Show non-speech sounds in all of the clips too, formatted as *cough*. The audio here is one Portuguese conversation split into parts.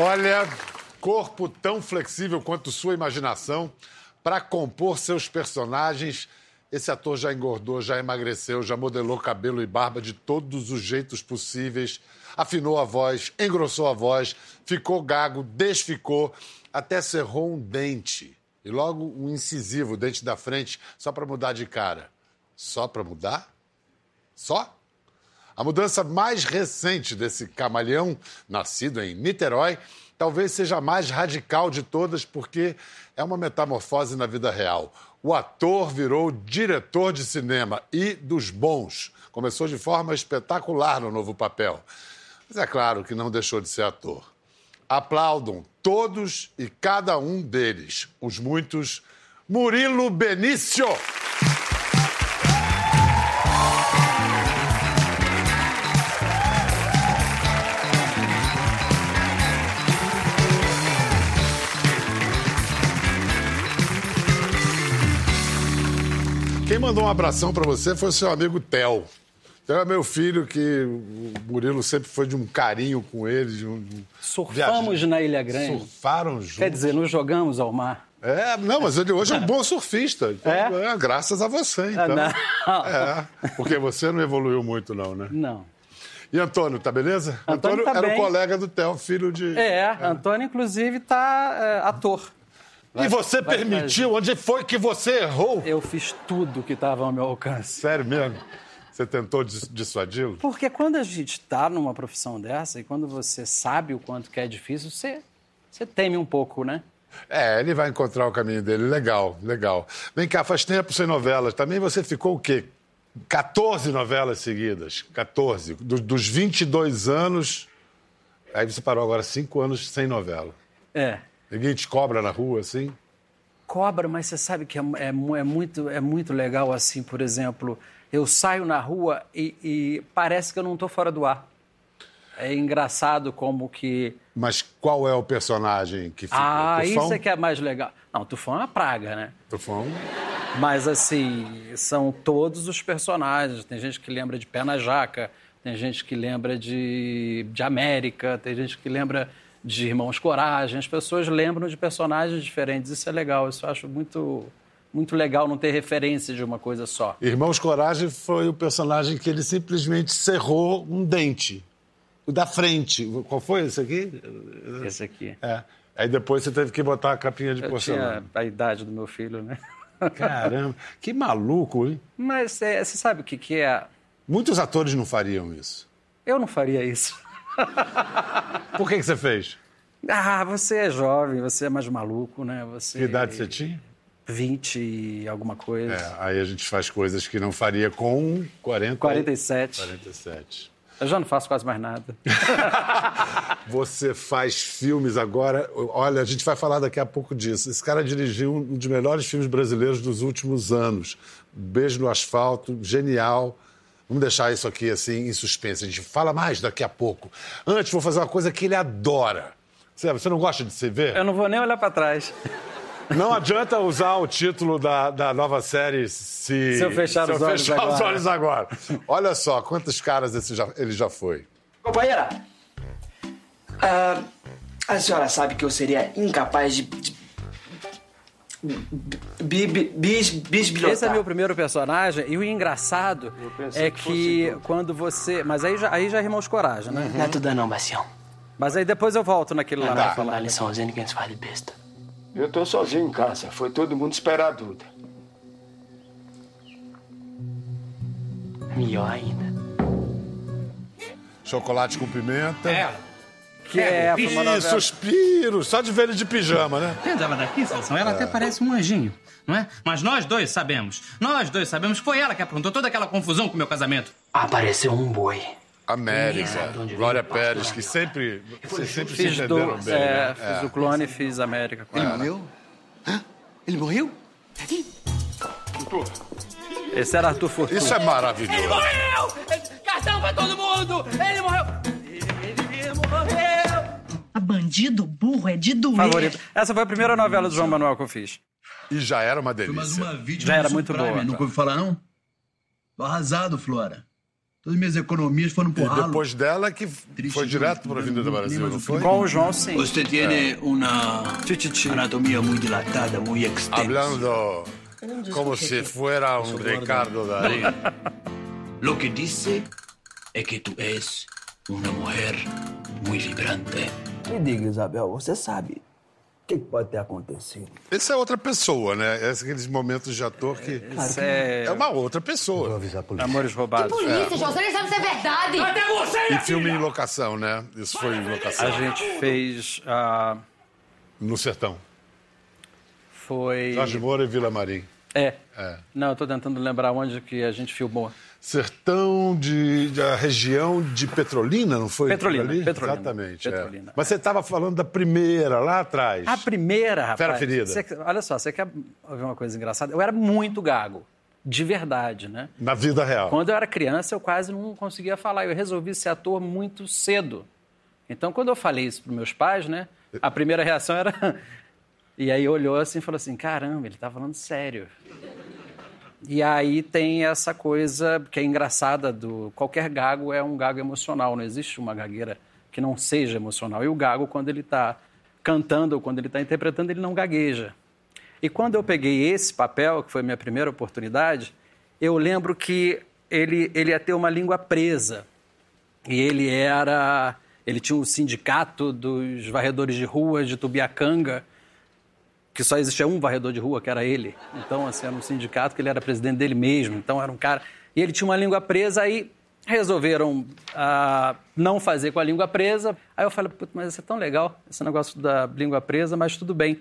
Olha, corpo tão flexível quanto sua imaginação para compor seus personagens. Esse ator já engordou, já emagreceu, já modelou cabelo e barba de todos os jeitos possíveis, afinou a voz, engrossou a voz, ficou gago, desficou, até cerrou um dente. E logo um incisivo, dente da frente, só para mudar de cara. Só para mudar? Só? A mudança mais recente desse camaleão, nascido em Niterói, talvez seja a mais radical de todas, porque é uma metamorfose na vida real. O ator virou diretor de cinema e dos bons. Começou de forma espetacular no novo papel. Mas é claro que não deixou de ser ator. Aplaudam todos e cada um deles, os muitos. Murilo Benício! Mandou um abração para você foi o seu amigo Theo. Theo é meu filho, que o Murilo sempre foi de um carinho com ele. De um, Surfamos viagem. na Ilha Grande. Surfaram juntos. Quer dizer, nos jogamos ao mar. É, não, mas ele hoje é um bom surfista. Então, é? é? Graças a você, então. Ah, é, porque você não evoluiu muito, não, né? Não. E Antônio, tá beleza? Antônio, Antônio tá era bem. o colega do Theo, filho de. É, é. Antônio, inclusive, tá é, ator. Vai, e você permitiu? Fazer. Onde foi que você errou? Eu fiz tudo que estava ao meu alcance. Sério mesmo? Você tentou dissuadi-lo? Porque quando a gente está numa profissão dessa e quando você sabe o quanto que é difícil, você, você teme um pouco, né? É, ele vai encontrar o caminho dele. Legal, legal. Vem cá, faz tempo sem novelas. Também você ficou o quê? 14 novelas seguidas. 14. Do, dos 22 anos. Aí você parou agora 5 anos sem novela. É. Ninguém te cobra na rua, assim? Cobra, mas você sabe que é, é, é muito, é muito legal, assim, por exemplo, eu saio na rua e, e parece que eu não estou fora do ar. É engraçado como que. Mas qual é o personagem que fica? Ah, Tufão? isso é que é mais legal. Não, Tufão é uma praga, né? Tufão. Mas assim, são todos os personagens. Tem gente que lembra de Pé na Jaca, tem gente que lembra de, de América, tem gente que lembra de Irmãos Coragem. As pessoas lembram de personagens diferentes. Isso é legal. Isso eu acho muito, muito legal não ter referência de uma coisa só. Irmãos Coragem foi o personagem que ele simplesmente cerrou um dente. O da frente. Qual foi esse aqui? Esse aqui. É. Aí depois você teve que botar a capinha de eu porcelana. Tinha a idade do meu filho, né? Caramba, que maluco, hein? Mas é, você sabe o que, que é? Muitos atores não fariam isso. Eu não faria isso. *laughs* Por que, que você fez? Ah, você é jovem, você é mais maluco, né? Você... Que idade você tinha? 20 e alguma coisa. É, aí a gente faz coisas que não faria com 40... 47. 47. Eu já não faço quase mais nada. *laughs* Você faz filmes agora. Olha, a gente vai falar daqui a pouco disso. Esse cara dirigiu um dos melhores filmes brasileiros dos últimos anos. Beijo no Asfalto, genial. Vamos deixar isso aqui assim em suspense. A gente fala mais daqui a pouco. Antes, vou fazer uma coisa que ele adora. Você não gosta de se ver? Eu não vou nem olhar para trás. Não adianta usar o título da, da nova série se, se eu fechar, se os, eu olhos fechar agora. os olhos agora. Olha só, quantos caras esse já, ele já foi. Companheira, ah, a senhora sabe que eu seria incapaz de. de bi, bi, bis, bisbilhotar. Esse é meu primeiro personagem e o engraçado é que, quando você. Mas aí já, aí já rimou os coragem, né? Não é tudo não, Bacião. Mas aí depois eu volto naquele lá Não pra falar. dar liçãozinha de quem se faz de besta. Eu tô sozinho em casa. Foi todo mundo esperar a Duda. Melhor ainda. Chocolate com pimenta. É. Que é, uma Ih, suspiro. Só de ver ele de pijama, né? Vendo ela daqui, Sansão, ela até parece um anjinho, não é? Mas nós dois sabemos, nós dois sabemos que foi ela que aprontou toda aquela confusão com o meu casamento. Apareceu um boi. América, Glória Pérez, pastor que sempre, vocês sempre se Fiz, entenderam do, bem, é, né? fiz o clone e fiz América com Ele ela. morreu? Hã? Ele morreu? Esse era Arthur Fortuna. Isso é maravilhoso. morreu! Cartão pra todo mundo! Ele morreu! Bandido burro é de doer. Favorito. Essa foi a primeira novela do João Manuel que eu fiz. E já era uma Foi mais delícia. uma vítima Já era muito Prime, boa, Nunca tá. ouviu falar, não? Tô arrasado, Flora. Todas minhas economias foram pro E ralo. depois dela que foi direto para a Avenida Brasil, não foi? Com o João, sim. Você tiene una Tititi. anatomía muy dilatada, muy extensa. Hablando como si fuera un Ricardo Darín. *laughs* Lo que dice es que tú es una mujer muy vibrante. Me diga, Isabel, você sabe o que que pode ter acontecido? Esse é outra pessoa, né? Esses aqueles momentos de ator que é... é uma outra pessoa. Amores roubados. Polícia, João, você nem sabe se é verdade. E filme em locação, né? Isso foi em locação. A gente fez... ah, No sertão. foi... Jorge Moura e Vila Marim. É. É. Não, eu tô tentando lembrar onde que a gente filmou. Sertão de, da região de Petrolina, não foi? Petrolina, ali? Petrolina. Exatamente. é. Petrolina. Mas você estava falando da primeira, lá atrás. A primeira, rapaz. Fera ferida. você- olha só, você quer ouvir uma coisa engraçada? Eu era muito gago. De verdade, né? Na vida real. Quando eu era criança, eu quase não conseguia falar. Eu resolvi ser ator muito cedo. Então, quando eu falei isso para meus pais, né? A primeira reação era. *laughs* E aí olhou assim e falou assim: caramba, ele tá falando sério. E aí tem essa coisa que é engraçada do qualquer gago é um gago emocional, não existe uma gagueira que não seja emocional. E o gago quando ele está cantando ou quando ele está interpretando, ele não gagueja. E quando eu peguei esse papel, que foi a minha primeira oportunidade, eu lembro que ele, ele ia ter uma língua presa. E ele era. Ele tinha um sindicato dos varredores de ruas de Tubiacanga, que só existia um varredor de rua, que era ele. Então, assim, era um sindicato que ele era presidente dele mesmo. Então, era um cara. E ele tinha uma língua presa, aí resolveram ah, não fazer com a língua presa. Aí eu falei, Putz, mas isso é tão legal, esse negócio da língua presa, mas tudo bem.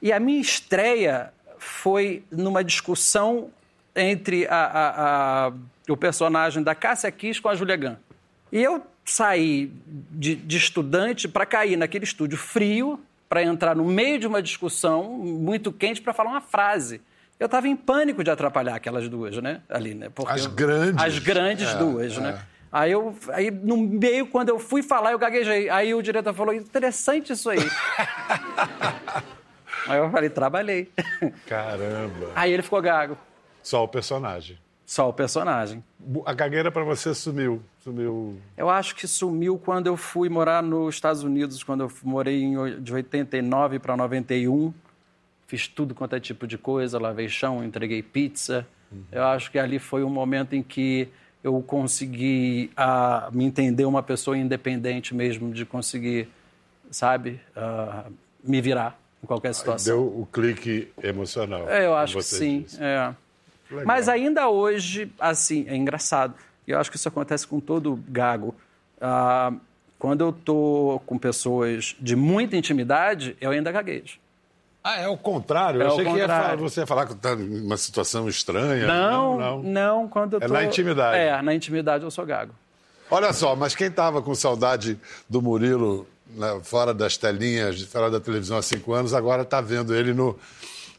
E a minha estreia foi numa discussão entre a- a- a- o personagem da Cássia Kiss com a Julia Gunn. E eu saí de, de estudante para cair naquele estúdio frio, para entrar no meio de uma discussão muito quente para falar uma frase. Eu estava em pânico de atrapalhar aquelas duas, né? Ali, né? Porque As eu- grandes. As grandes É, duas, é. né? Aí, eu, aí, no meio, quando eu fui falar, eu gaguejei. Aí o diretor falou, interessante isso aí. *laughs* aí eu falei, trabalhei. Caramba. Aí ele ficou gago. Só o personagem. Só o personagem. A gagueira para você sumiu. Sumiu. Eu acho que sumiu quando eu fui morar nos Estados Unidos, quando eu morei em, de 89 para 91. Fiz tudo quanto é tipo de coisa, lavei chão, entreguei pizza. Eu acho que ali foi um momento em que eu consegui ah, me entender uma pessoa independente mesmo, de conseguir, sabe, ah, me virar em qualquer situação. Deu o clique emocional. É, eu acho que sim. disse. é. Legal. Mas ainda hoje, assim, é engraçado. E eu acho que isso acontece com todo gago. Ah, quando eu tô com pessoas de muita intimidade, eu ainda gaguejo. Ah, é o contrário? É eu achei que ia falar, você ia falar que está numa situação estranha. Não, não. não, quando eu É tô... na intimidade. É, na intimidade eu sou gago. Olha só, mas quem estava com saudade do Murilo né, fora das telinhas, fora da televisão há cinco anos, agora está vendo ele no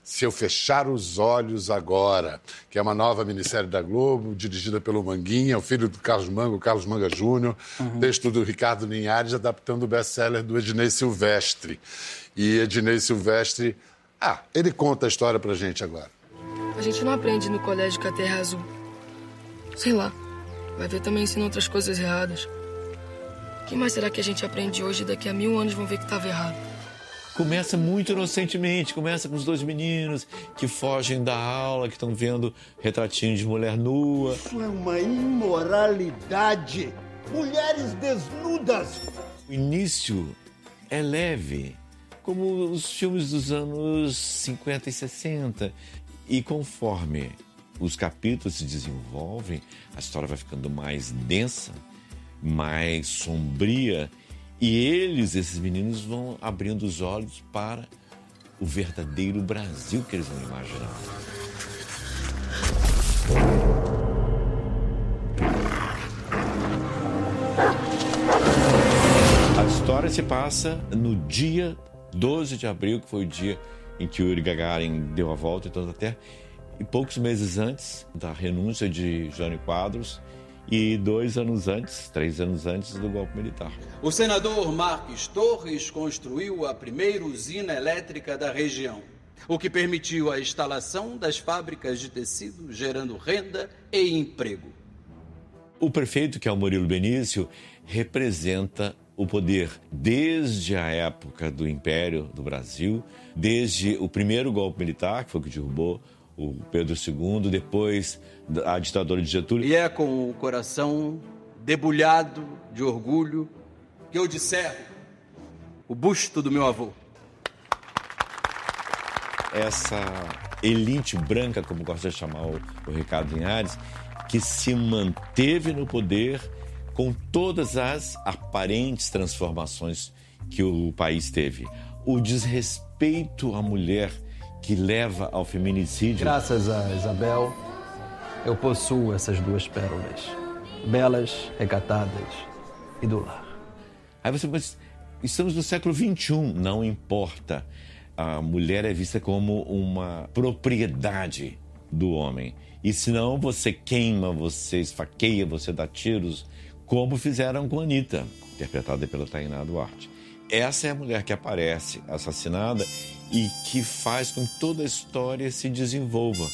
Se Eu Fechar os Olhos Agora, que é uma nova minissérie da Globo, dirigida pelo Manguinha, o filho do Carlos Manga, o Carlos Manga Júnior, texto do Ricardo Linhares, adaptando o best-seller do Ednei Silvestre. E Ednei Silvestre, ah, ele conta a história pra gente agora. A gente não aprende no colégio que a Terra é azul. Sei lá. Vai ver também ensina outras coisas erradas. O que mais será que a gente aprende hoje e daqui a mil anos vão ver que estava errado? Começa muito inocentemente, começa com os dois meninos que fogem da aula, que estão vendo retratinhos de mulher nua. Isso é uma imoralidade. Mulheres desnudas. O início é leve, como os filmes dos anos 50 e 60. E conforme os capítulos se desenvolvem, a história vai ficando mais densa, mais sombria. E eles, esses meninos, vão abrindo os olhos para o verdadeiro Brasil que eles vão imaginar. A história se passa no dia 12 de abril, que foi o dia em que Yuri Gagarin deu a volta em toda a Terra, e poucos meses antes da renúncia de Jânio Quadros e dois anos antes, três anos antes do golpe militar. O senador Marques Torres construiu a primeira usina elétrica da região, o que permitiu a instalação das fábricas de tecido, gerando renda e emprego. O prefeito, que é o Murilo Benício, representa o poder desde a época do Império do Brasil, desde o primeiro golpe militar, que foi o que derrubou o Pedro II, depois a ditadura de Getúlio. E é com o coração debulhado de orgulho que eu disserro o busto do meu avô. Essa elite branca, como gosta de chamar o, o Ricardo Linhares, que se manteve no poder com todas as aparentes transformações que o país teve. O desrespeito à mulher que leva ao feminicídio. Graças a Isabel, eu possuo essas duas pérolas, belas, recatadas e do lar. Aí você mas estamos no século XXI, não importa. A mulher é vista como uma propriedade do homem. E senão você queima, você esfaqueia, você dá tiros, como fizeram com a Anitta, interpretada pela Tainá Duarte. Essa é a mulher que aparece assassinada e que faz com que toda a história se desenvolva.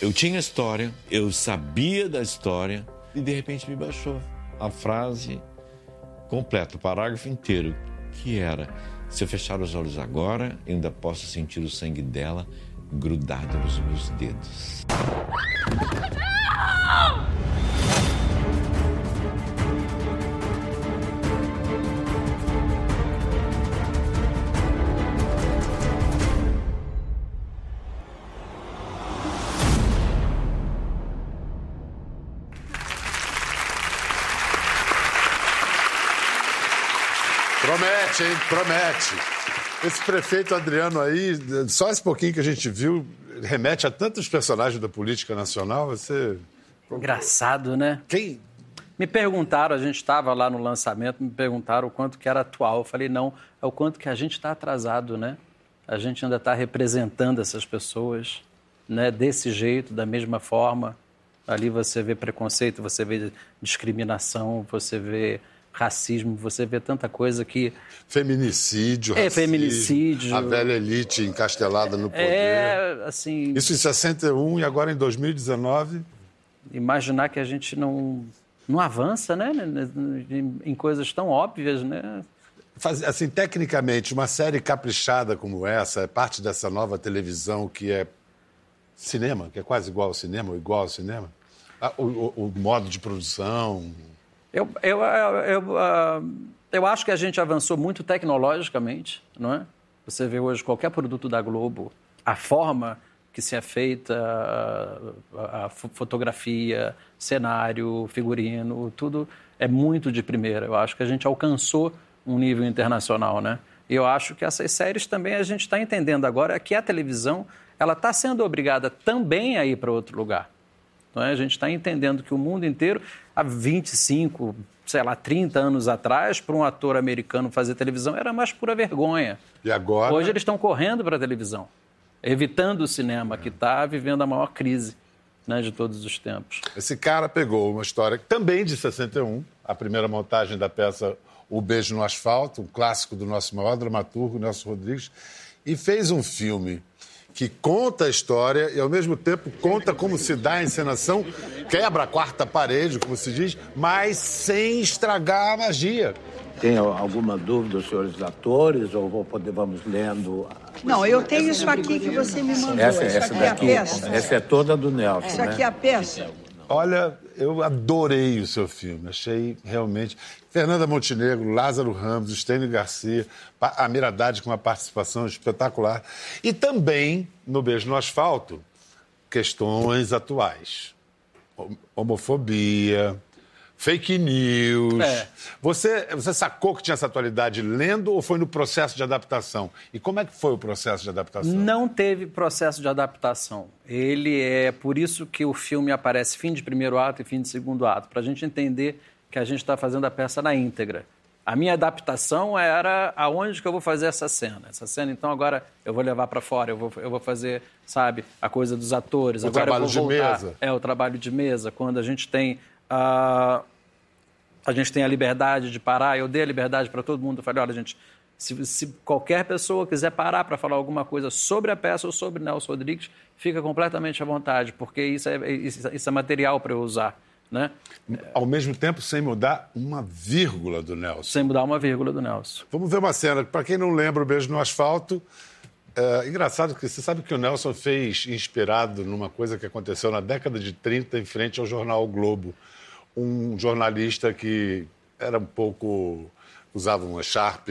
Eu tinha história, eu sabia da história e de repente me baixou a frase completa, o parágrafo inteiro, que era: se eu fechar os olhos agora, ainda posso sentir o sangue dela grudado nos meus dedos. Promete, hein? Promete. Esse prefeito Adriano aí, só esse pouquinho que a gente viu, remete a tantos personagens da política nacional. Você. Engraçado, né? Quem? Me perguntaram, a gente estava lá no lançamento, me perguntaram o quanto que era atual. Eu falei, não, é o quanto que a gente está atrasado, né? A gente ainda está representando essas pessoas, né? Desse jeito, da mesma forma. Ali você vê preconceito, você vê discriminação, você vê racismo, você vê tanta coisa que. Feminicídio, É, racismo, feminicídio. A velha elite encastelada no poder. É, assim. Isso em 61 e agora em 2019. Imaginar que a gente não, não avança, né? Em, em coisas tão óbvias, né? Faz- assim, tecnicamente, uma série caprichada como essa é parte dessa nova televisão que é cinema, que é quase igual ao cinema, ou igual ao cinema. Ah, O, o- o modo de produção. Eu, eu, eu, ah, eu acho que a gente avançou muito tecnologicamente, não é? Você vê hoje qualquer produto da Globo, a forma que se é feita, a, a fo- fotografia, cenário, figurino, tudo é muito de primeira. Eu acho que a gente alcançou um nível internacional, né? E eu acho que essas séries também a gente está entendendo agora que a televisão ela está sendo obrigada também a ir para outro lugar. Não é? A gente está entendendo que o mundo inteiro, há 25, sei lá, 30 anos atrás, para um ator americano fazer televisão era mais pura vergonha. E agora. Hoje eles estão correndo para a televisão, evitando o cinema, que está vivendo a maior crise né, de todos os tempos. Esse cara pegou uma história também de 61, a primeira montagem da peça O Beijo no Asfalto, um clássico do nosso maior dramaturgo, Nelson Rodrigues, e fez um filme que conta a história e, ao mesmo tempo, conta como se dá a encenação, quebra a quarta parede, como se diz, mas sem estragar a magia. Tem alguma dúvida, os senhores atores, ou vou poder, vamos lendo? Não, eu tenho isso aqui que você me mandou. Essa, isso essa aqui é a daqui, peça. essa é toda do Nelson, Isso né? aqui é a peça. Olha, eu adorei o seu filme. Achei realmente. Fernanda Montenegro, Lázaro Ramos, Estênio Garcia, a Miradade com uma participação espetacular. E também, no Beijo no Asfalto, questões atuais. Hom- Homofobia, fake news. É. Você, você sacou que tinha essa atualidade lendo ou foi no processo de adaptação? E como é que foi o processo de adaptação? Não teve processo de adaptação. Ele é por isso que o filme aparece fim de primeiro ato e fim de segundo ato, para a gente entender que a gente está fazendo a peça na íntegra. A minha adaptação era aonde que eu vou fazer essa cena. Essa cena, então, agora eu vou levar para fora, eu vou, eu vou fazer, sabe, a coisa dos atores. O agora trabalho eu vou de voltar. mesa. É, o trabalho de mesa, quando a gente tem a, a gente tem a liberdade de parar. Eu dei a liberdade para todo mundo. Eu falei, olha, gente, Se, se qualquer pessoa quiser parar para falar alguma coisa sobre a peça ou sobre Nelson Rodrigues, fica completamente à vontade, porque isso é, isso, isso é material para eu usar. Né? Ao mesmo tempo, sem mudar uma vírgula do Nelson. Sem mudar uma vírgula do Nelson. Vamos ver uma cena. Para quem não lembra o Beijo no Asfalto, é engraçado que você sabe que o Nelson fez inspirado numa coisa que aconteceu na década de 30 em frente ao jornal o Globo. Um jornalista que era um pouco. usava uma Sharp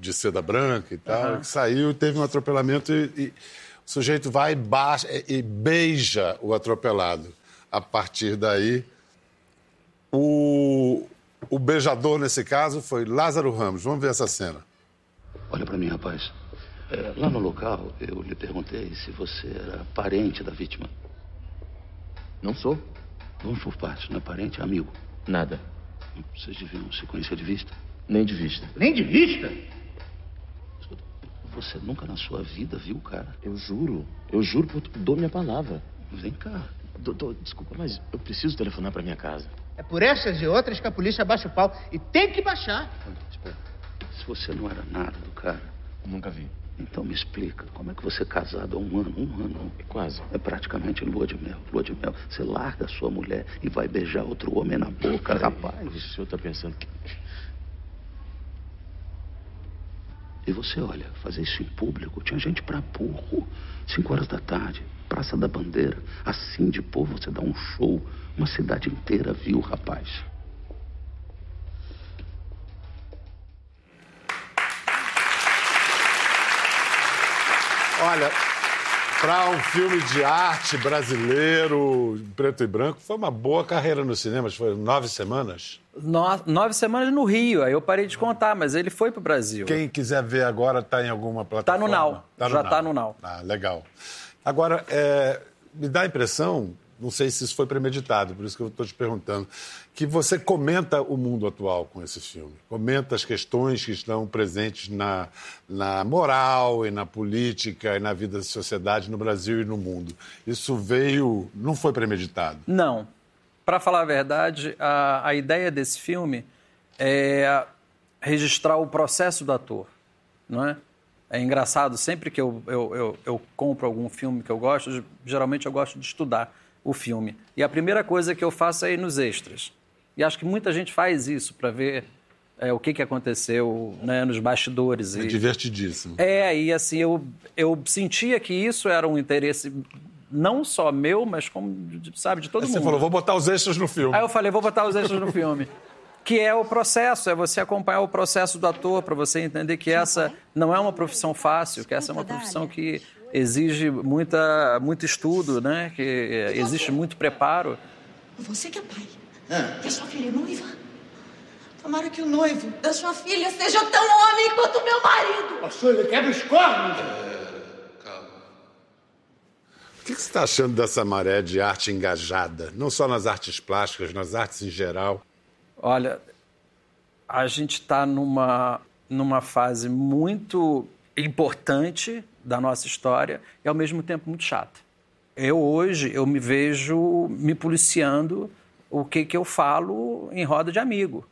de seda branca e tal, Aham. que saiu e teve um atropelamento e, e o sujeito vai e, baixa, e beija o atropelado. A partir daí, o, o beijador nesse caso foi Lázaro Ramos. Vamos ver essa cena. Olha pra mim, rapaz. É, lá no local, eu lhe perguntei se você era parente da vítima. Não sou. Vamos por partes, não é parente, é amigo. Nada. Vocês deviam se conhecer de vista. Nem de vista. Nem de vista? Você nunca na sua vida viu o cara? Eu juro. Eu juro por dou minha palavra. Vem cá. Doutor, desculpa, mas eu preciso telefonar pra minha casa. É por essas e outras que a polícia baixa o pau. E tem que baixar. Se você não era nada do cara. Nunca vi. Então me explica, como é que você é casado há um ano? Um ano? Quase. É praticamente lua de mel. Lua de mel. Você larga a sua mulher e vai beijar outro homem na boca, rapaz. O senhor tá pensando que. E você, olha, fazer isso em público, tinha gente pra burro. Cinco horas da tarde, Praça da Bandeira. Assim de povo você dá um show. Uma cidade inteira viu, rapaz. Olha, para um filme de arte brasileiro, preto e branco, foi uma boa carreira nos cinemas. Foi nove semanas. No- nove semanas no Rio, aí eu parei de contar, mas ele foi pro Brasil. Quem quiser ver agora está em alguma Tá plataforma. no Now. Já tá no Now. Ah, legal. Agora, é, me dá a impressão, não sei se isso foi premeditado, por isso que eu estou te perguntando, que você comenta o mundo atual com esse filme. Comenta as questões que estão presentes na, na moral e na política e na vida da sociedade no Brasil e no mundo. Isso veio, não foi premeditado. Não. Para falar a verdade, a, a ideia desse filme é registrar o processo do ator, não é? É engraçado, sempre que eu, eu, eu, eu compro algum filme que eu gosto, geralmente eu gosto de estudar o filme. E a primeira coisa que eu faço é ir nos extras. E acho que muita gente faz isso para ver é, o que, que aconteceu né, nos bastidores. É e... divertidíssimo. É, e assim, eu, eu sentia que isso era um interesse não só meu, mas como, sabe, de todo Aí mundo. você falou, vou botar os extras no filme. Aí eu falei, vou botar os extras no filme. *laughs* Que é o processo, é você acompanhar o processo do ator, para você entender que essa não é uma profissão fácil, que essa é uma profissão que exige muita, muito estudo, né? que eh, existe muito preparo. Você que é pai. E a sua filha é noiva? Tomara que o noivo da sua filha seja tão homem quanto o meu marido. Pastor, ele quebra os cornos. O que que você está achando dessa maré de arte engajada? Não só nas artes plásticas, nas artes em geral. Olha, a gente está numa, numa fase muito importante da nossa história e ao mesmo tempo muito chata. Eu hoje eu me vejo me policiando o que que eu falo em roda de amigo.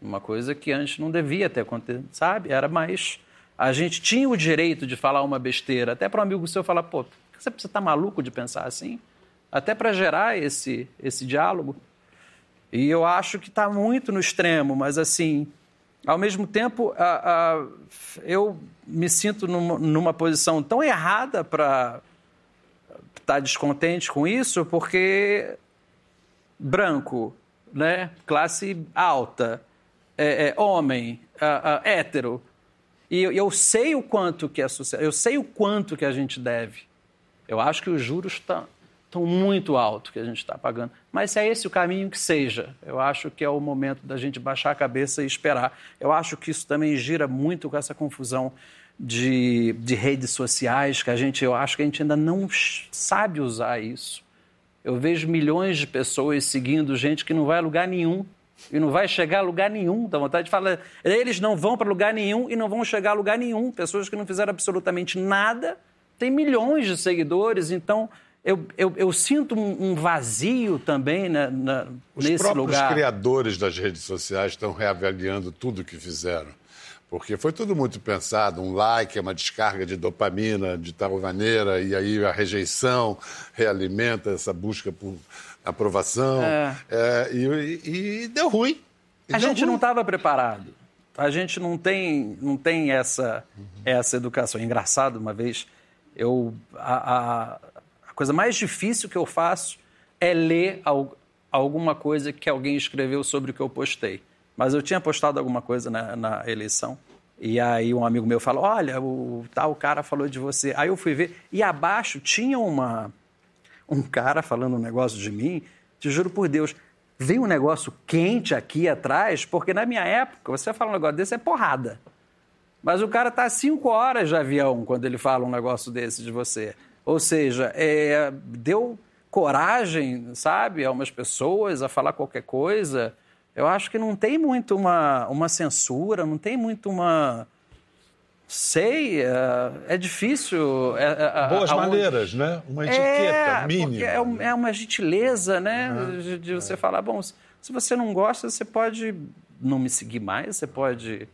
Uma coisa que antes não devia ter acontecido, sabe? Era mais a gente tinha o direito de falar uma besteira, até para um amigo seu falar, pô, você estar maluco de pensar assim? Até para gerar esse esse diálogo. E eu acho que está muito no extremo, mas assim, ao mesmo tempo, a- a- eu me sinto numa, numa posição tão errada para estar descontente com isso, porque branco, né, classe alta, é, é, homem, hétero, e eu, eu sei o quanto que é social, eu sei o quanto que a gente deve. Eu acho que os juros estão estão muito altos que a gente está pagando. Mas se é esse o caminho que seja, eu acho que é o momento da gente baixar a cabeça e esperar. Eu acho que isso também gira muito com essa confusão de, de redes sociais, que a gente, eu acho que a gente ainda não sabe usar isso. Eu vejo milhões de pessoas seguindo gente que não vai a lugar nenhum e não vai chegar a lugar nenhum. Dá vontade de falar, eles não vão para lugar nenhum e não vão chegar a lugar nenhum. Pessoas que não fizeram absolutamente nada têm milhões de seguidores, então eu, eu, eu sinto um, vazio também na, na, Os nesse próprios lugar. criadores das redes sociais estão reavaliando tudo o que fizeram. Porque foi tudo muito pensado. Um like é uma descarga de dopamina de tal maneira, e aí a rejeição realimenta essa busca por aprovação. É. É, e, e deu ruim. E A deu gente ruim. não estava preparado. A gente não tem, não tem essa, essa educação. É engraçado, uma vez, eu, a- a coisa mais difícil que eu faço é ler al- alguma coisa que alguém escreveu sobre o que eu postei. Mas eu tinha postado alguma coisa na, na eleição. E aí um amigo meu falou, olha, o tal cara falou de você. Aí eu fui ver, e abaixo tinha uma, um cara falando um negócio de mim, te juro por Deus, veio um negócio quente aqui atrás, porque na minha época, você fala um negócio desse, é porrada. Mas o cara tá cinco horas de avião quando ele fala um negócio desse de você. Ou seja, é, deu coragem, sabe, a umas pessoas a falar qualquer coisa. Eu acho que não tem muito uma, uma censura, não tem muito uma. Sei, é, é difícil. é, é, Boas aonde- maneiras, né? Uma etiqueta é, mínima. porque É, um- é uma gentileza, né? De, de você falar, bom, se você não gosta, você pode não me seguir mais, você pode.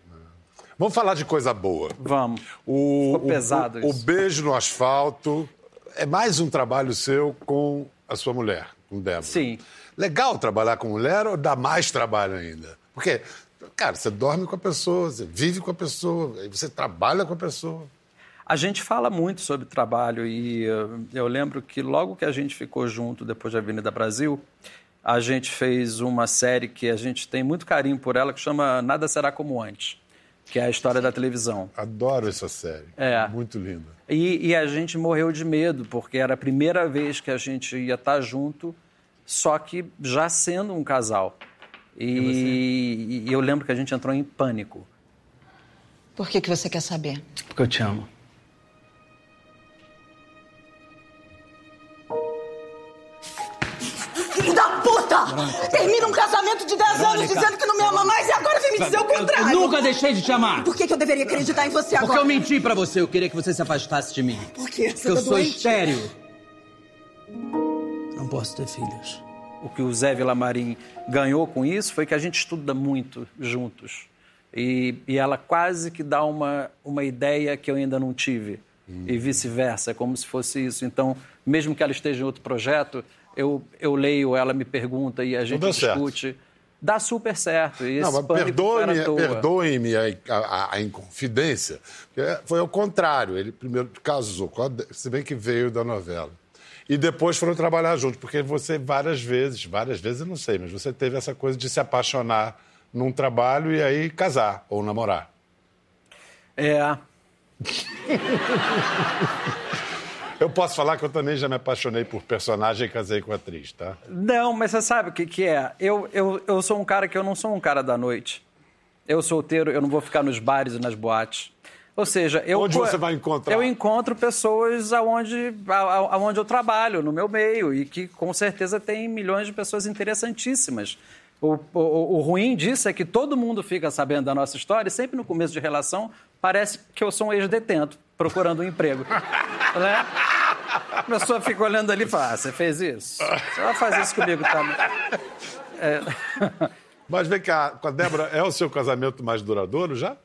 Vamos falar de coisa boa. Vamos. O, Ficou pesado o, o isso. beijo no asfalto é mais um trabalho seu com a sua mulher, com Débora. Sim. Legal trabalhar com mulher ou dá mais trabalho ainda? Porque, cara, você dorme com a pessoa, você vive com a pessoa, você trabalha com a pessoa. A gente fala muito sobre trabalho e eh, eu lembro que logo que a gente ficou junto depois da Avenida Brasil, a gente fez uma série que a gente tem muito carinho por ela, que chama Nada Será Como Antes, que é a história da televisão. Adoro essa série. É. Muito linda. E, e a gente morreu de medo, porque era a primeira vez que a gente ia estar junto, só que já sendo um casal. E, e eu lembro que a gente entrou em pânico. Por que, que você quer saber? Porque eu te amo. Termina um casamento de 10 anos dizendo que não me ama mais e agora vem me dizer o contrário! Eu nunca deixei de te amar. Por que, que eu deveria acreditar em você Porque agora? eu menti pra você. Eu queria que você se afastasse de mim. Por quê? Você Porque eu tá sou doente? estéreo. Não posso ter filhos. O que o Zé Vilamarim ganhou com isso foi que a gente estuda muito juntos. E, e ela quase que dá uma, uma ideia que eu ainda não tive. E vice-versa, é como se fosse isso. Então, mesmo que ela esteja em outro projeto, eu, eu leio, ela me pergunta e a gente certo. discute. Dá super certo. E Não, mas perdoe-me à toa. perdoe-me a, a- a inconfidência. Foi ao contrário. Ele primeiro casou, se bem que veio da novela. E depois foram trabalhar juntos, porque você várias vezes, várias vezes eu não sei, mas você teve essa coisa de se apaixonar num trabalho e aí casar ou namorar. É. *laughs* Eu posso falar que eu também já me apaixonei por personagem e casei com atriz, tá? Não, mas você sabe o que, que é? Eu, eu, eu sou um cara que eu não sou um cara da noite. Eu solteiro, eu não vou ficar nos bares e nas boates. Ou seja, eu. Onde você vai encontrar? Eu encontro pessoas aonde, aonde eu trabalho, no meu meio, e que com certeza tem milhões de pessoas interessantíssimas. O, o, o ruim disso é que todo mundo fica sabendo da nossa história e sempre no começo de relação parece que eu sou um ex-detento procurando um emprego. né? A pessoa fica olhando ali e fala: ah, você fez isso? Você vai fazer isso comigo também. É. *laughs* Mas vem cá, com a Débora, é o seu casamento mais duradouro já?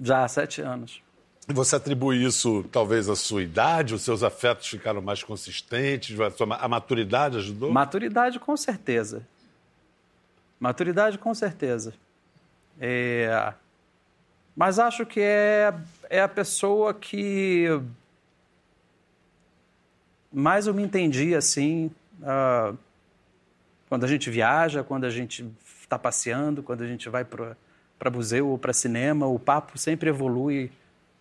Já há sete anos. E você atribui isso, talvez, à sua idade? Os seus afetos ficaram mais consistentes? A, sua- a maturidade ajudou? Maturidade, com certeza. Maturidade, com certeza. É... Mas acho que é, é a pessoa que mais eu me entendi assim. ah, quando a gente viaja, quando a gente está passeando, quando a gente vai para museu ou para cinema, o papo sempre evolui.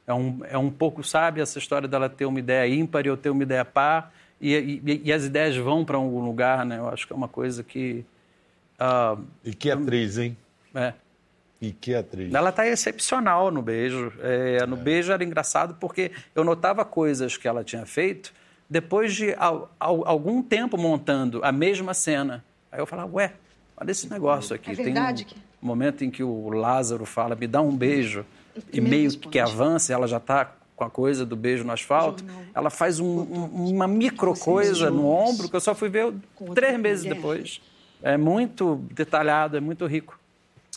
É um, é um pouco, sabe, essa história dela ter uma ideia ímpar e eu ter uma ideia par, e, e- e as ideias vão para algum lugar, né? Eu acho que é uma coisa que. ah, E que atriz, hein? é. E que atriz. Ela está excepcional no beijo. É, no beijo era engraçado porque eu notava coisas que ela tinha feito depois de al- al- algum tempo montando a mesma cena. Aí eu falava, ué, olha esse negócio aqui. É Tem verdade um momento em que o Lázaro fala, me dá um beijo. E primeiro meio responde. que avança, ela já está com a coisa do beijo no asfalto. Ela faz um- um- uma micro coisa no ombro que eu só fui ver três meses depois. É muito detalhado, é muito rico.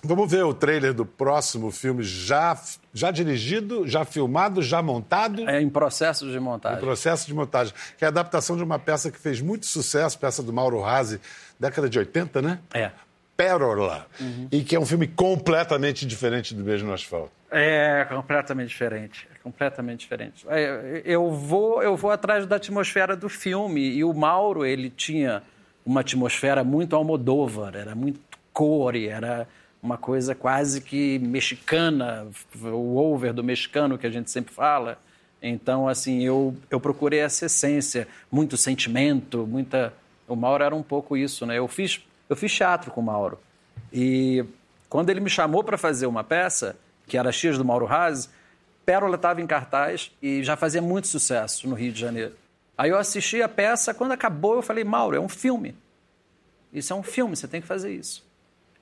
Vamos ver o trailer do próximo filme já, já dirigido, já filmado, já montado? É em processo de montagem. Em processo de montagem. Que é a adaptação de uma peça que fez muito sucesso, peça do Mauro Razzi, década de 80, né? É. Pérola. E que é um filme completamente diferente do Beijo no Asfalto. É completamente diferente, é completamente diferente. É, eu vou, eu vou atrás da atmosfera do filme e o Mauro ele tinha uma atmosfera muito Almodóvar, era muito core, era uma coisa quase que mexicana, o over do mexicano que a gente sempre fala. Então, assim, eu, eu procurei essa essência, muito sentimento, muita. O Mauro era um pouco isso, né? Eu fiz, eu fiz teatro com o Mauro. E quando ele me chamou para fazer uma peça, que era X do Mauro Razzi, Pérola estava em cartaz e já fazia muito sucesso no Rio de Janeiro. Aí eu assisti a peça, quando acabou, eu falei, Mauro, é um filme. Isso é um filme, você tem que fazer isso.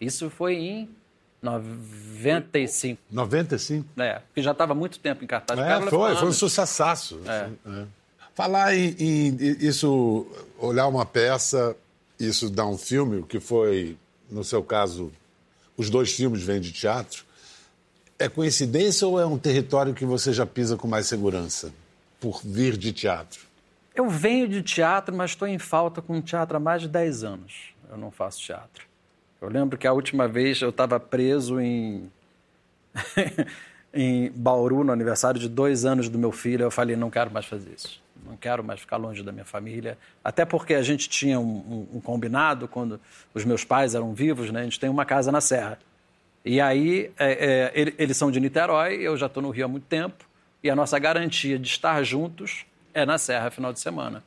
Isso foi em 95. 95? É, porque já estava muito tempo em cartaz. É, foi, foi um sucessaço. É. É. Falar em, em isso, olhar uma peça, isso dar um filme, o que foi, no seu caso, os dois filmes vêm de teatro, é coincidência ou é um território que você já pisa com mais segurança, por vir de teatro? Eu venho de teatro, mas estou em falta com teatro há mais de 10 anos. Eu não faço teatro. Eu lembro que a última vez eu estava preso em, *laughs* em Bauru, no aniversário de dois anos do meu filho. Eu falei, não quero mais fazer isso. Não quero mais ficar longe da minha família. Até porque a gente tinha um, um- um combinado, quando os meus pais eram vivos, né? a gente tem uma casa na Serra. E aí, é, é, ele- eles são de Niterói, eu já estou no Rio há muito tempo, e a nossa garantia de estar juntos é na Serra, final de semana.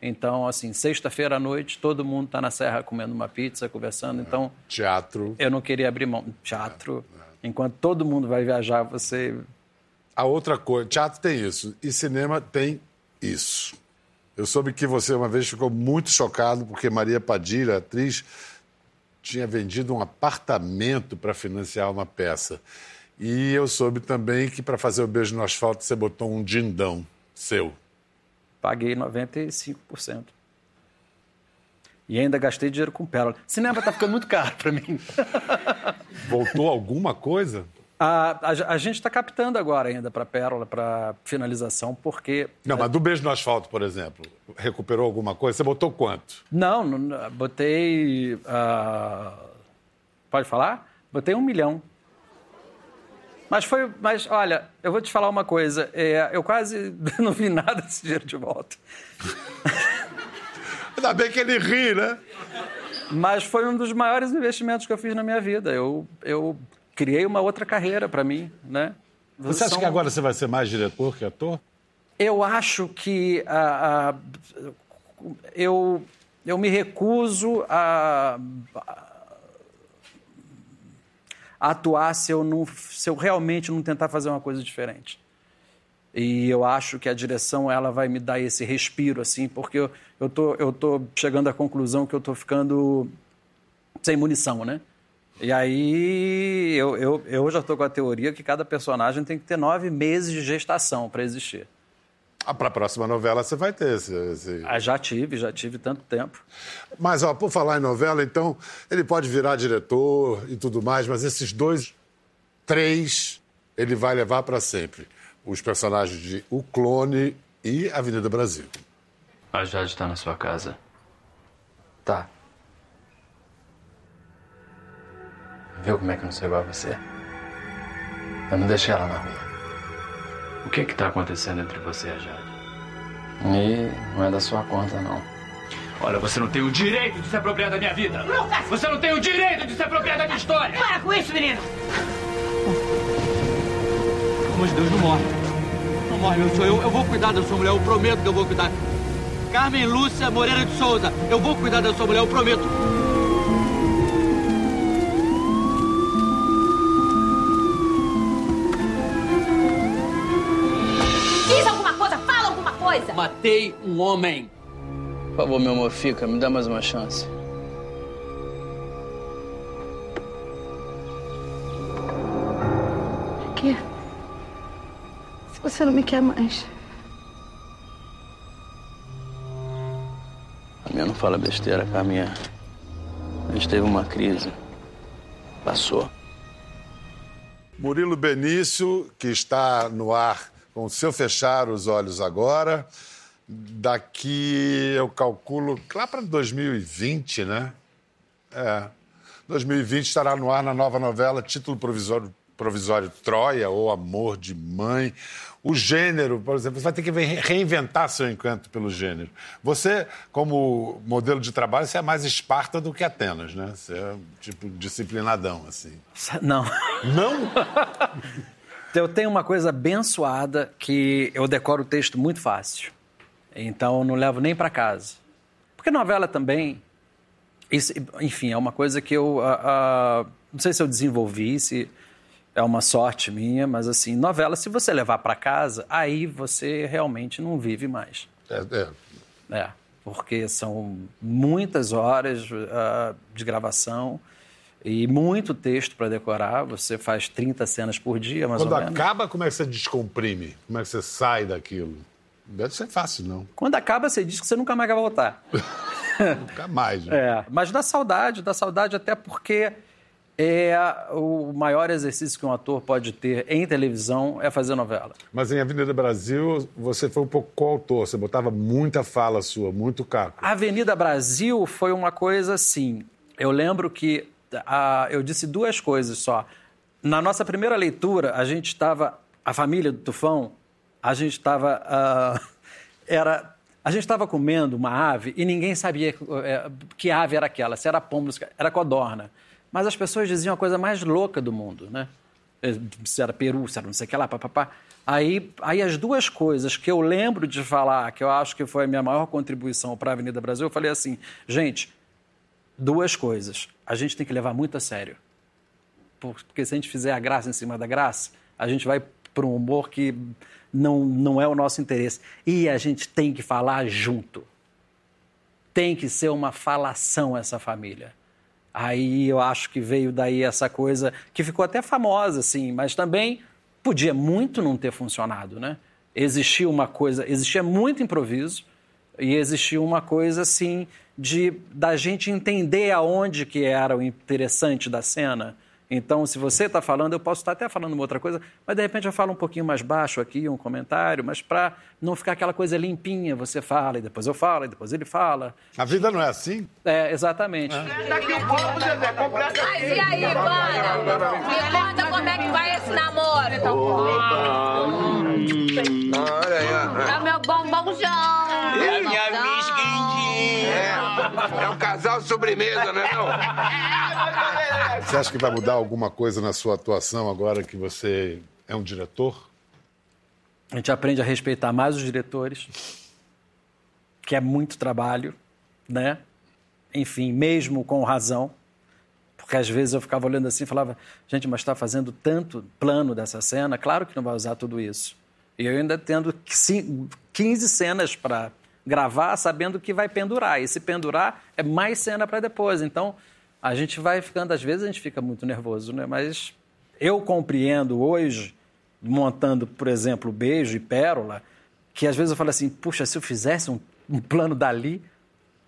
Então, assim, sexta-feira à noite, todo mundo está na Serra comendo uma pizza, conversando. Então, Teatro. eu não queria abrir mão. Teatro, enquanto todo mundo vai viajar, você. A outra coisa, teatro tem isso e cinema tem isso. Eu soube que você uma vez ficou muito chocado porque Maria Padilha, atriz, tinha vendido um apartamento para financiar uma peça. E eu soube também que para fazer o beijo no asfalto você botou um dindão seu. Paguei 95%. E ainda gastei dinheiro com pérola. Cinema tá ficando muito caro para mim. *laughs* Voltou alguma coisa? A, a, a gente está captando agora ainda para pérola, para finalização, porque. Não, mas do beijo no asfalto, por exemplo, recuperou alguma coisa? Você botou quanto? Não, não botei. ah, pode falar? Botei um milhão. Mas foi. Mas olha, eu vou te falar uma coisa. é, eu quase *laughs* não vi nada desse dinheiro de volta. *laughs* Ainda bem que ele ri, né? Mas foi um dos maiores investimentos que eu fiz na minha vida. Eu, eu criei uma outra carreira para mim, né? Você acha São- que agora você vai ser mais diretor que ator? Eu acho que ah, ah, eu, eu me recuso a, a atuar se eu, não, se eu realmente não tentar fazer uma coisa diferente. E eu acho que a direção ela vai me dar esse respiro, assim, porque eu, eu, tô, eu tô chegando à conclusão que eu tô ficando sem munição, né? E aí eu, eu, eu já estou com a teoria que cada personagem tem que ter nove meses de gestação para existir. Ah, para a próxima novela você vai ter esse, esse- Ah, já tive, já tive tanto tempo. Mas, ó, por falar em novela, então, ele pode virar diretor e tudo mais, mas esses dois, três, ele vai levar para sempre. Os personagens de O Clone e Avenida Brasil. A Jade tá na sua casa. Tá. Viu como é que eu não sou igual a você? Eu não deixei ela na rua. O que é que tá acontecendo entre você e a Jade? E não é da sua conta, não. Olha, você não tem o direito de se apropriar da minha vida. Você não tem o direito de se apropriar da minha história. Para com isso, menino! Pelo amor de Deus, não morre. Não morre, meu senhor. Eu, eu vou cuidar da sua mulher, eu prometo que eu vou cuidar. Carmen Lúcia Moreira de Souza, eu vou cuidar da sua mulher, eu prometo. Matei um homem. Por favor, meu amor, fica, me dá mais uma chance. Aqui. Se você não me quer mais. A minha não fala besteira, Carminha. A gente teve uma crise. Passou. Murilo Benício, que está no ar com o seu fechar os olhos agora. Daqui eu calculo lá para 2020, né? É. 2020 estará no ar na nova novela, título provisório, provisório Troia ou Amor de Mãe. O gênero, por exemplo, você vai ter que reinventar seu encanto pelo gênero. Você, como modelo de trabalho, você é mais Esparta do que Atenas, né? Você é tipo disciplinadão, assim. Não. Não? *laughs* Eu tenho uma coisa abençoada que eu decoro o texto muito fácil. Então eu não levo nem para casa. Porque novela também, isso, enfim, é uma coisa que eu uh, uh, não sei se eu desenvolvi, se é uma sorte minha, mas assim, novela, se você levar para casa, aí você realmente não vive mais. É, é. é porque são muitas horas uh, de gravação e muito texto para decorar. Você faz 30 cenas por dia, mais Quando ou menos. Quando acaba, como é que você descomprime? Como é que você sai daquilo? Deve ser fácil, não. Quando acaba, você diz que você nunca mais vai voltar. *laughs* nunca mais. Né? É, mas dá saudade, dá saudade até porque é o maior exercício que um ator pode ter em televisão é fazer novela. Mas em Avenida Brasil, você foi um pouco coautor, você botava muita fala sua, muito caco. Avenida Brasil foi uma coisa assim. Eu lembro que a, eu disse duas coisas só. Na nossa primeira leitura, a gente estava. A família do Tufão a gente estava. Uh, *laughs* era. A gente estava comendo uma ave e ninguém sabia uh, que ave era aquela, se era pombo, era codorna. Mas as pessoas diziam a coisa mais louca do mundo, né? Se era peru, se era não sei o que lá, papapá. Aí, aí as duas coisas que eu lembro de falar, que eu acho que foi a minha maior contribuição para a Avenida Brasil, eu falei assim, gente, duas coisas. A gente tem que levar muito a sério. Porque se a gente fizer a graça em cima da graça, a gente vai para um humor que não, não é o nosso interesse. E a gente tem que falar junto. Tem que ser uma falação essa família. Aí eu acho que veio daí essa coisa que ficou até famosa, assim, mas também podia muito não ter funcionado, né? Existia uma coisa, existia muito improviso e existia uma coisa assim de da gente entender aonde que era o interessante da cena então, se você está falando, eu posso estar até falando uma outra coisa, mas de repente eu falo um pouquinho mais baixo aqui, um comentário, mas para não ficar aquela coisa limpinha, você fala e depois eu falo e depois ele fala. A vida não é assim? É, exatamente. É. Mas e aí, bora? Me conta como é que vai esse namoro. Então, Olha aí, É meu bombonzão. É, um casal sobremesa, não é *laughs* não? Você acha que vai mudar alguma coisa na sua atuação agora que você é um diretor? A gente aprende a respeitar mais os diretores, que é muito trabalho, né? Enfim, mesmo com razão, porque às vezes eu ficava olhando assim e falava, gente, mas está fazendo tanto plano dessa cena, claro que não vai usar tudo isso. E eu ainda tendo 15 cenas para gravar, sabendo que vai pendurar. E se pendurar, é mais cena para depois. Então, a gente vai ficando, às vezes a gente fica muito nervoso, né? Mas eu compreendo hoje, montando, por exemplo, Beijo e Pérola, que às vezes eu falo assim, puxa, se eu fizesse um, um plano dali,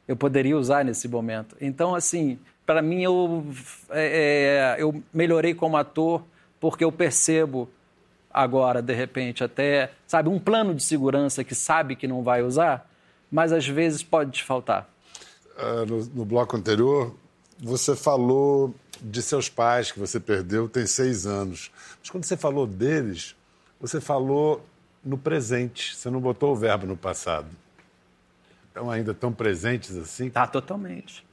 eu poderia usar nesse momento. Então, assim, para mim, eu, é, é, eu melhorei como ator porque eu percebo agora, de repente, até, sabe, um plano de segurança que sabe que não vai usar, mas às vezes pode te faltar. Uh, no, no bloco anterior, você falou de seus pais que você perdeu tem seis anos. Mas quando você falou deles, você falou no presente. Você não botou o verbo no passado. Estão ainda tão presentes assim? Tá, totalmente.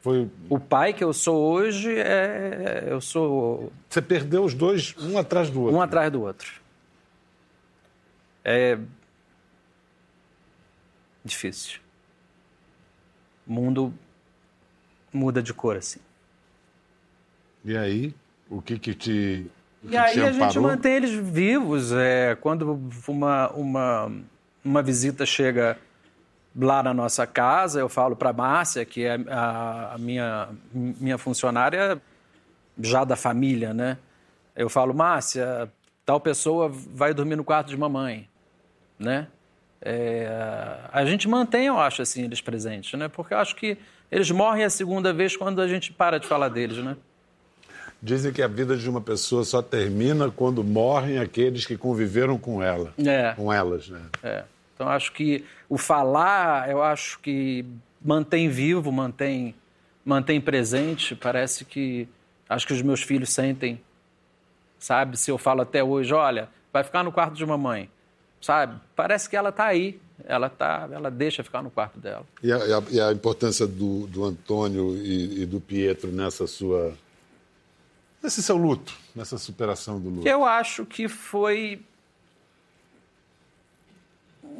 Foi... O pai que eu sou hoje é. Eu sou. Você perdeu os dois um atrás do outro. Um atrás do outro. É. Difícil. O mundo muda de cor, assim. E aí, o que que te. O que e aí te a gente mantém eles vivos. É, quando uma, uma, uma visita chega lá na nossa casa, eu falo para Márcia, que é a, a, minha, minha funcionária já da família, né? Eu falo, Márcia, tal pessoa vai dormir no quarto de mamãe, né? É, a gente mantém, eu acho, assim, eles presentes, né? Porque eu acho que eles morrem a segunda vez quando a gente para de falar deles, né? Dizem que a vida de uma pessoa só termina quando morrem aqueles que conviveram com ela. É. Com elas, né? É. Então, acho que o falar, eu acho que mantém vivo, mantém, mantém presente. Parece que. Acho que os meus filhos sentem, sabe? Se eu falo até hoje, olha, vai ficar no quarto de mamãe, sabe? Parece que ela está aí. Ela, tá, ela deixa ficar no quarto dela. E a, e a- importância do, do Antônio e, e do Pietro nessa sua. nesse seu luto, nessa superação do luto. Eu acho que foi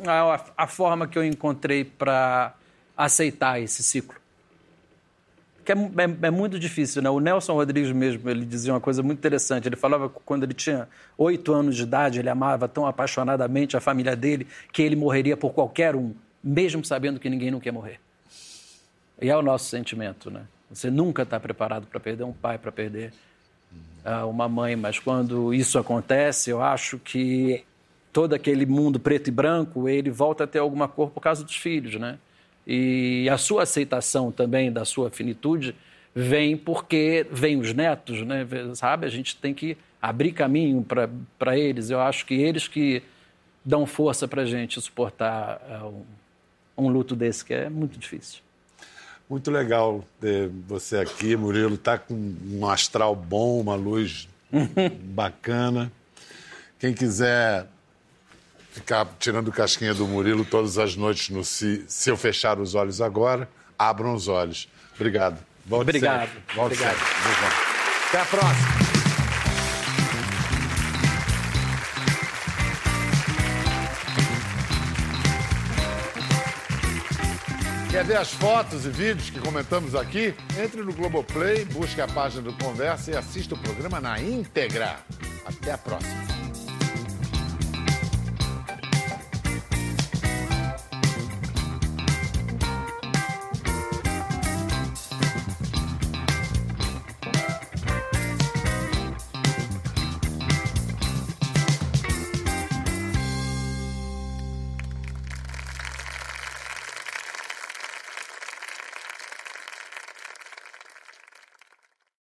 a, a forma que eu encontrei para aceitar esse ciclo. Que é, é- é muito difícil, né? O Nelson Rodrigues mesmo, ele dizia uma coisa muito interessante. Ele falava que quando ele tinha oito anos de idade, ele amava tão apaixonadamente a família dele que ele morreria por qualquer um, mesmo sabendo que ninguém não quer morrer. E é o nosso sentimento, né? Você nunca está preparado para perder um pai, para perder ah, uma mãe, mas quando isso acontece, eu acho que todo aquele mundo preto e branco, ele volta a ter alguma cor por causa dos filhos, né? E a sua aceitação também da sua finitude vem porque vem os netos, né? Sabe? A gente tem que abrir caminho para eles. Eu acho que eles que dão força para a gente suportar ah, um, um luto desse, que é muito difícil. Muito legal ter você aqui, Murilo. Tá com um astral bom, uma luz *laughs* bacana. Quem quiser ficar tirando casquinha do Murilo todas as noites no Se, Se Eu Fechar os Olhos Agora, abram os olhos. Obrigado. Volte Obrigado. sempre. Volte Obrigado. sempre. Até a próxima. Quer ver as fotos e vídeos que comentamos aqui? Entre no Globoplay, busque a página do Conversa e assista o programa na íntegra. Até a próxima.